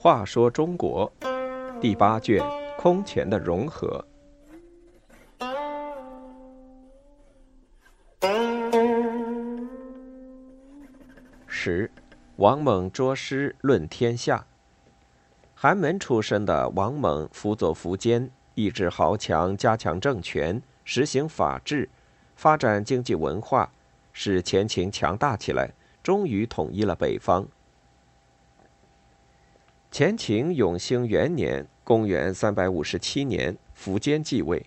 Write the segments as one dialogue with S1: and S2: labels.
S1: 话说中国第八卷空前的融合。十，王猛捉诗论天下。寒门出身的王猛辅佐苻坚，抑制豪强，加强政权，实行法治，发展经济文化，使前秦强大起来，终于统一了北方。前秦永兴元年（公元357年），苻坚继位。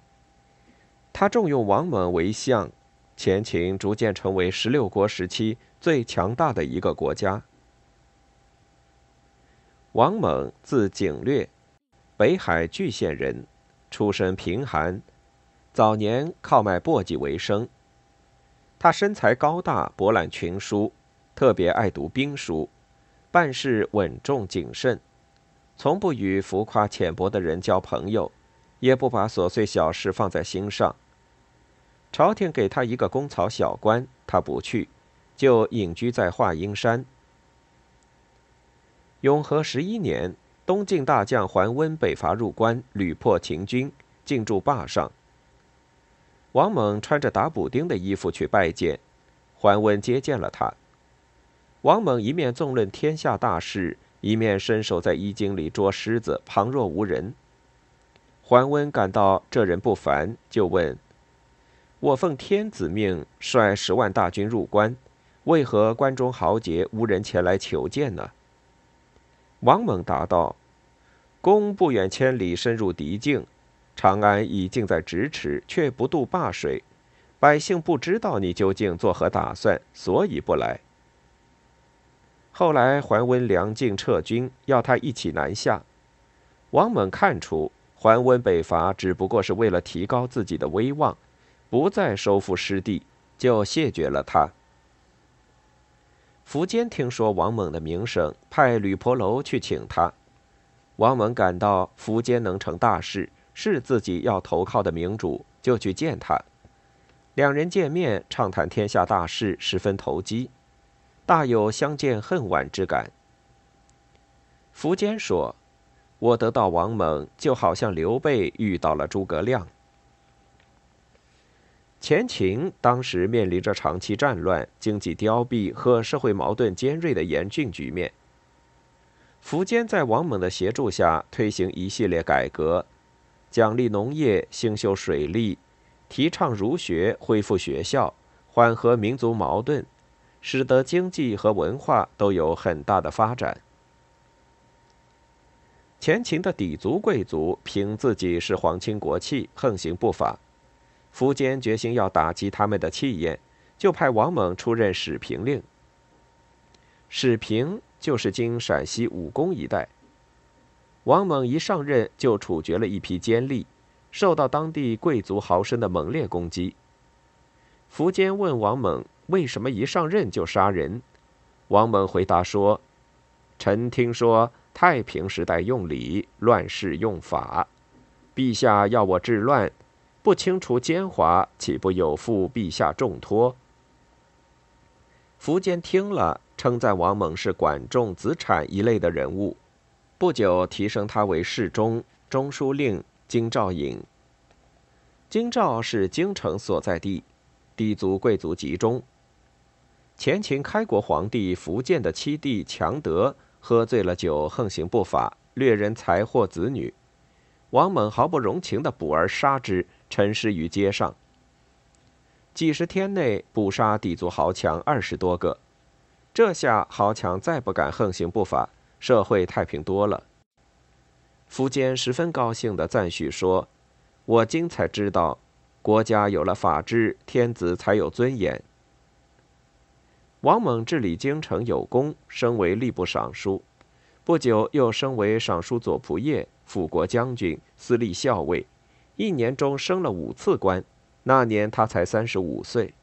S1: 他重用王猛为相，前秦逐渐成为十六国时期最强大的一个国家。王猛字景略，北海巨县人，出身贫寒，早年靠卖簸箕为生。他身材高大，博览群书，特别爱读兵书，办事稳重谨慎。从不与浮夸浅薄的人交朋友，也不把琐碎小事放在心上。朝廷给他一个公曹小官，他不去，就隐居在华阴山。永和十一年，东晋大将桓温北伐入关，屡破秦军，进驻坝上。王猛穿着打补丁的衣服去拜见，桓温接见了他。王猛一面纵论天下大事。一面伸手在衣襟里捉虱子，旁若无人。桓温感到这人不凡，就问：“我奉天子命，率十万大军入关，为何关中豪杰无人前来求见呢？”王猛答道：“公不远千里深入敌境，长安已近在咫尺，却不渡灞水，百姓不知道你究竟作何打算，所以不来。”后来桓温梁境撤军，要他一起南下。王猛看出桓温北伐只不过是为了提高自己的威望，不再收复失地，就谢绝了他。苻坚听说王猛的名声，派吕婆楼去请他。王猛感到苻坚能成大事，是自己要投靠的明主，就去见他。两人见面畅谈天下大事，十分投机。大有相见恨晚之感。苻坚说：“我得到王猛，就好像刘备遇到了诸葛亮。”前秦当时面临着长期战乱、经济凋敝和社会矛盾尖锐的严峻局面。苻坚在王猛的协助下，推行一系列改革，奖励农业、兴修水利，提倡儒学、恢复学校，缓和民族矛盾。使得经济和文化都有很大的发展。前秦的氐族贵族凭自己是皇亲国戚，横行不法。苻坚决心要打击他们的气焰，就派王猛出任始平令。始平就是今陕西武功一带。王猛一上任就处决了一批奸吏，受到当地贵族豪绅的猛烈攻击。苻坚问王猛。为什么一上任就杀人？王猛回答说：“臣听说太平时代用礼，乱世用法。陛下要我治乱，不清除奸猾，岂不有负陛下重托？”苻坚听了，称赞王猛是管仲、子产一类的人物，不久提升他为侍中、中书令、京兆尹。京兆是京城所在地，氐族贵族集中。前秦开国皇帝苻建的七弟强德喝醉了酒，横行不法，掠人财货子女。王猛毫不容情地捕而杀之，沉尸于街上。几十天内捕杀氐族豪强二十多个，这下豪强再不敢横行不法，社会太平多了。苻坚十分高兴地赞许说：“我今才知道，国家有了法治，天子才有尊严。”王猛治理京城有功，升为吏部尚书，不久又升为尚书左仆射、辅国将军、司隶校尉，一年中升了五次官。那年他才三十五岁。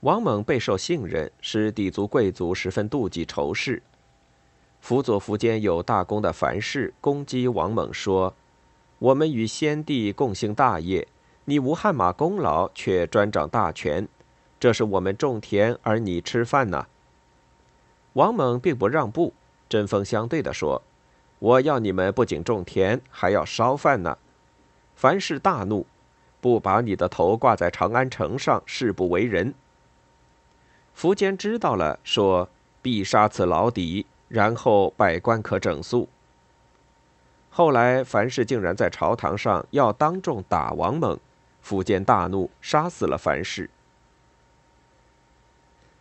S1: 王猛备受信任，使氐族贵族十分妒忌仇视。辅佐苻坚有大功的樊氏攻击王猛说：“我们与先帝共兴大业，你无汗马功劳，却专掌大权，这是我们种田，而你吃饭呢。”王猛并不让步，针锋相对地说：“我要你们不仅种田，还要烧饭呢。”樊氏大怒，不把你的头挂在长安城上，誓不为人。苻坚知道了，说：“必杀此老底，然后百官可整肃。”后来樊氏竟然在朝堂上要当众打王猛，苻坚大怒，杀死了樊氏。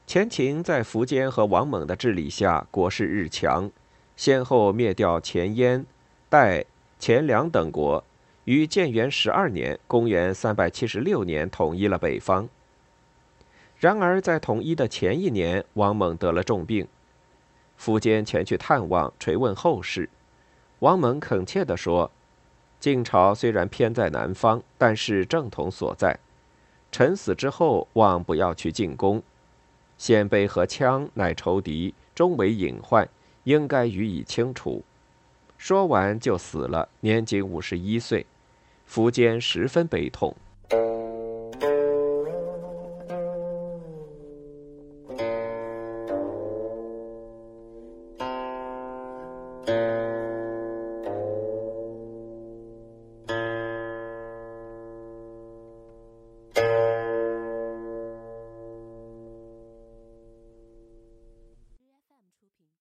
S1: 前秦在苻坚和王猛的治理下，国势日强，先后灭掉前燕、代、前凉等国。于建元十二年（公元376年）统一了北方。然而，在统一的前一年，王猛得了重病。苻坚前去探望，垂问后事。王猛恳切地说：“晋朝虽然偏在南方，但是正统所在。臣死之后，望不要去进攻。鲜卑和羌乃仇敌，终为隐患，应该予以清除。”说完就死了，年仅五十一岁。苻坚十分悲痛。